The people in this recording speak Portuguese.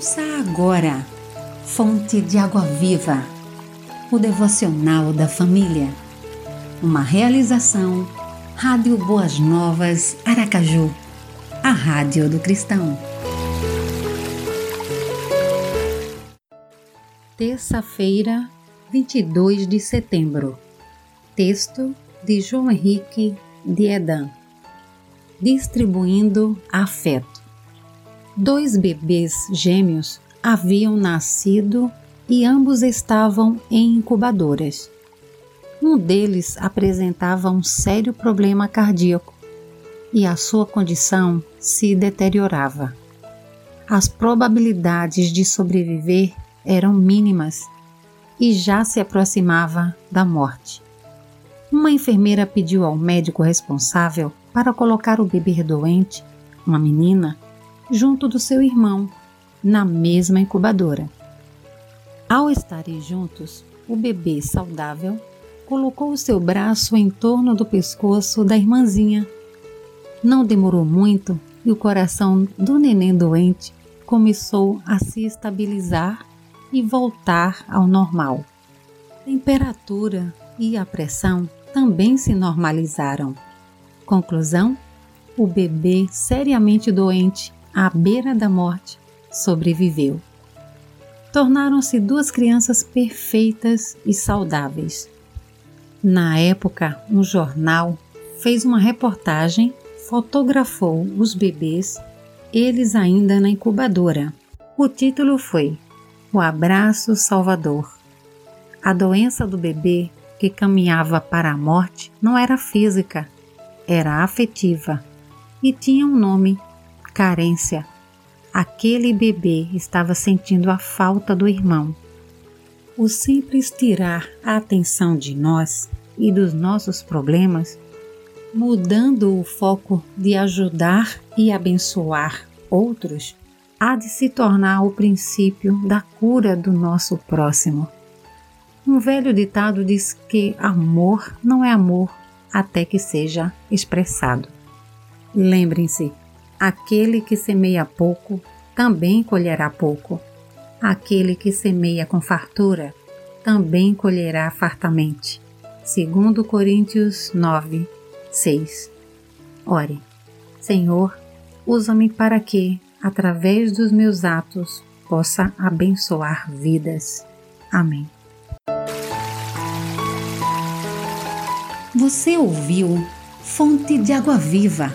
Ouça agora, Fonte de Água Viva, o devocional da família. Uma realização, Rádio Boas Novas, Aracaju, a Rádio do Cristão. Terça-feira, 22 de setembro. Texto de João Henrique de Edan. Distribuindo afeto dois bebês gêmeos haviam nascido e ambos estavam em incubadoras. Um deles apresentava um sério problema cardíaco e a sua condição se deteriorava. As probabilidades de sobreviver eram mínimas e já se aproximava da morte. Uma enfermeira pediu ao médico responsável para colocar o bebê doente, uma menina, junto do seu irmão, na mesma incubadora. Ao estarem juntos, o bebê saudável colocou o seu braço em torno do pescoço da irmãzinha. Não demorou muito e o coração do neném doente começou a se estabilizar e voltar ao normal. A temperatura e a pressão também se normalizaram. Conclusão: o bebê seriamente doente à beira da morte, sobreviveu. Tornaram-se duas crianças perfeitas e saudáveis. Na época, um jornal fez uma reportagem, fotografou os bebês, eles ainda na incubadora. O título foi O Abraço Salvador. A doença do bebê que caminhava para a morte não era física, era afetiva e tinha um nome carência. Aquele bebê estava sentindo a falta do irmão. O simples tirar a atenção de nós e dos nossos problemas, mudando o foco de ajudar e abençoar outros, há de se tornar o princípio da cura do nosso próximo. Um velho ditado diz que amor não é amor até que seja expressado. Lembrem-se Aquele que semeia pouco também colherá pouco. Aquele que semeia com fartura também colherá fartamente. Segundo Coríntios 9, 6. Ore, Senhor, usa-me para que, através dos meus atos, possa abençoar vidas. Amém. Você ouviu Fonte de Água Viva